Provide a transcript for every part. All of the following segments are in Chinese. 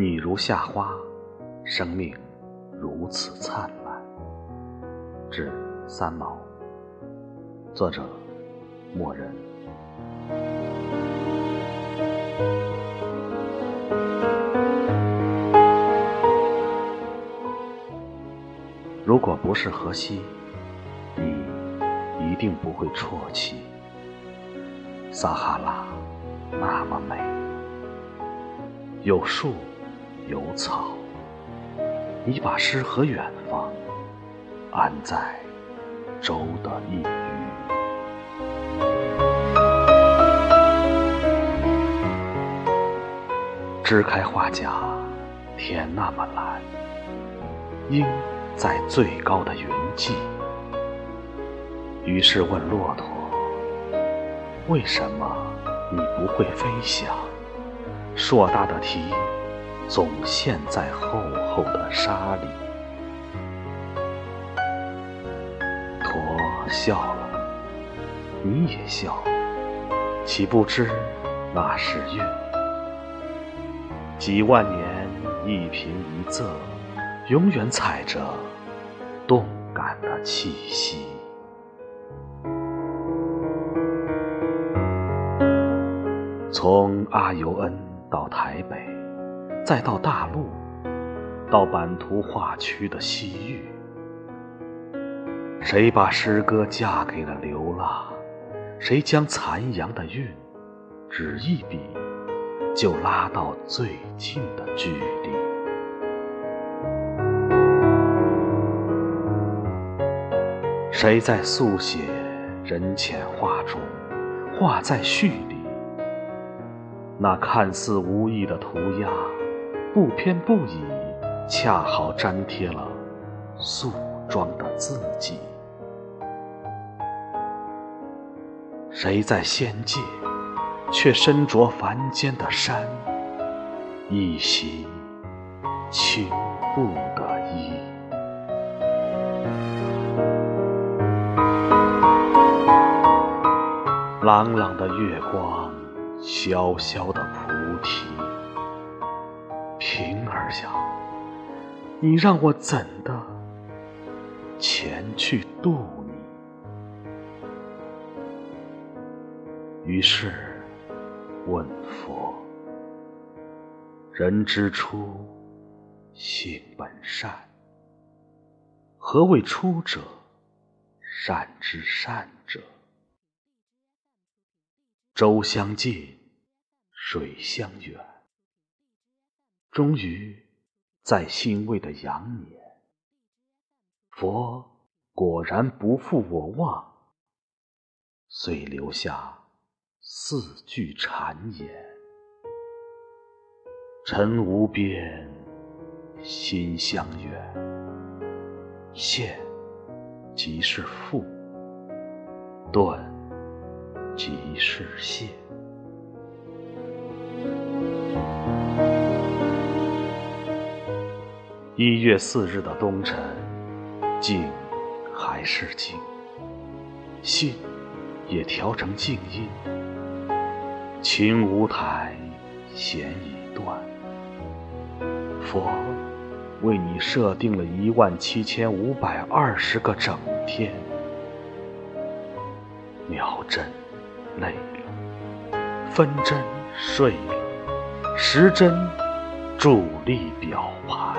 你如夏花，生命如此灿烂。致三毛，作者：默人。如果不是荷西，你一定不会啜泣。撒哈拉那么美，有树有草，你把诗和远方安在舟的一隅。支开花甲，天那么蓝，鹰在最高的云际。于是问骆驼。为什么你不会飞翔？硕大的蹄总陷在厚厚的沙里。驼笑了，你也笑，岂不知那是月？几万年一平一仄，永远踩着动感的气息。从阿尤恩到台北，再到大陆，到版图画区的西域，谁把诗歌嫁给了流浪？谁将残阳的韵，只一笔就拉到最近的距离？谁在速写人前画中，画在序里？那看似无意的涂鸦，不偏不倚，恰好粘贴了素妆的自己。谁在仙界，却身着凡间的衫，一袭青布的衣。朗朗的月光。萧萧的菩提，平儿想，你让我怎的前去度你？于是问佛：人之初，性本善。何谓出者？善之善者。舟相近，水相远。终于，在欣慰的羊年，佛果然不负我望，遂留下四句禅言：尘无边，心相远。现即是复，断。即是谢。一月四日的东晨，静还是静，信也调成静音。琴无台，弦已断。佛为你设定了一万七千五百二十个整天，秒针。累了，分针睡了，时针伫立表盘。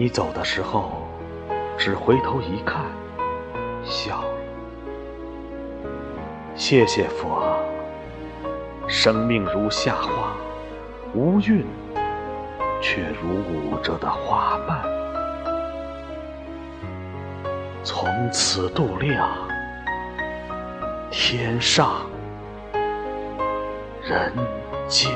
你走的时候，只回头一看，笑了。谢谢佛，生命如夏花，无韵，却如舞着的花瓣。从此度量，天上人间。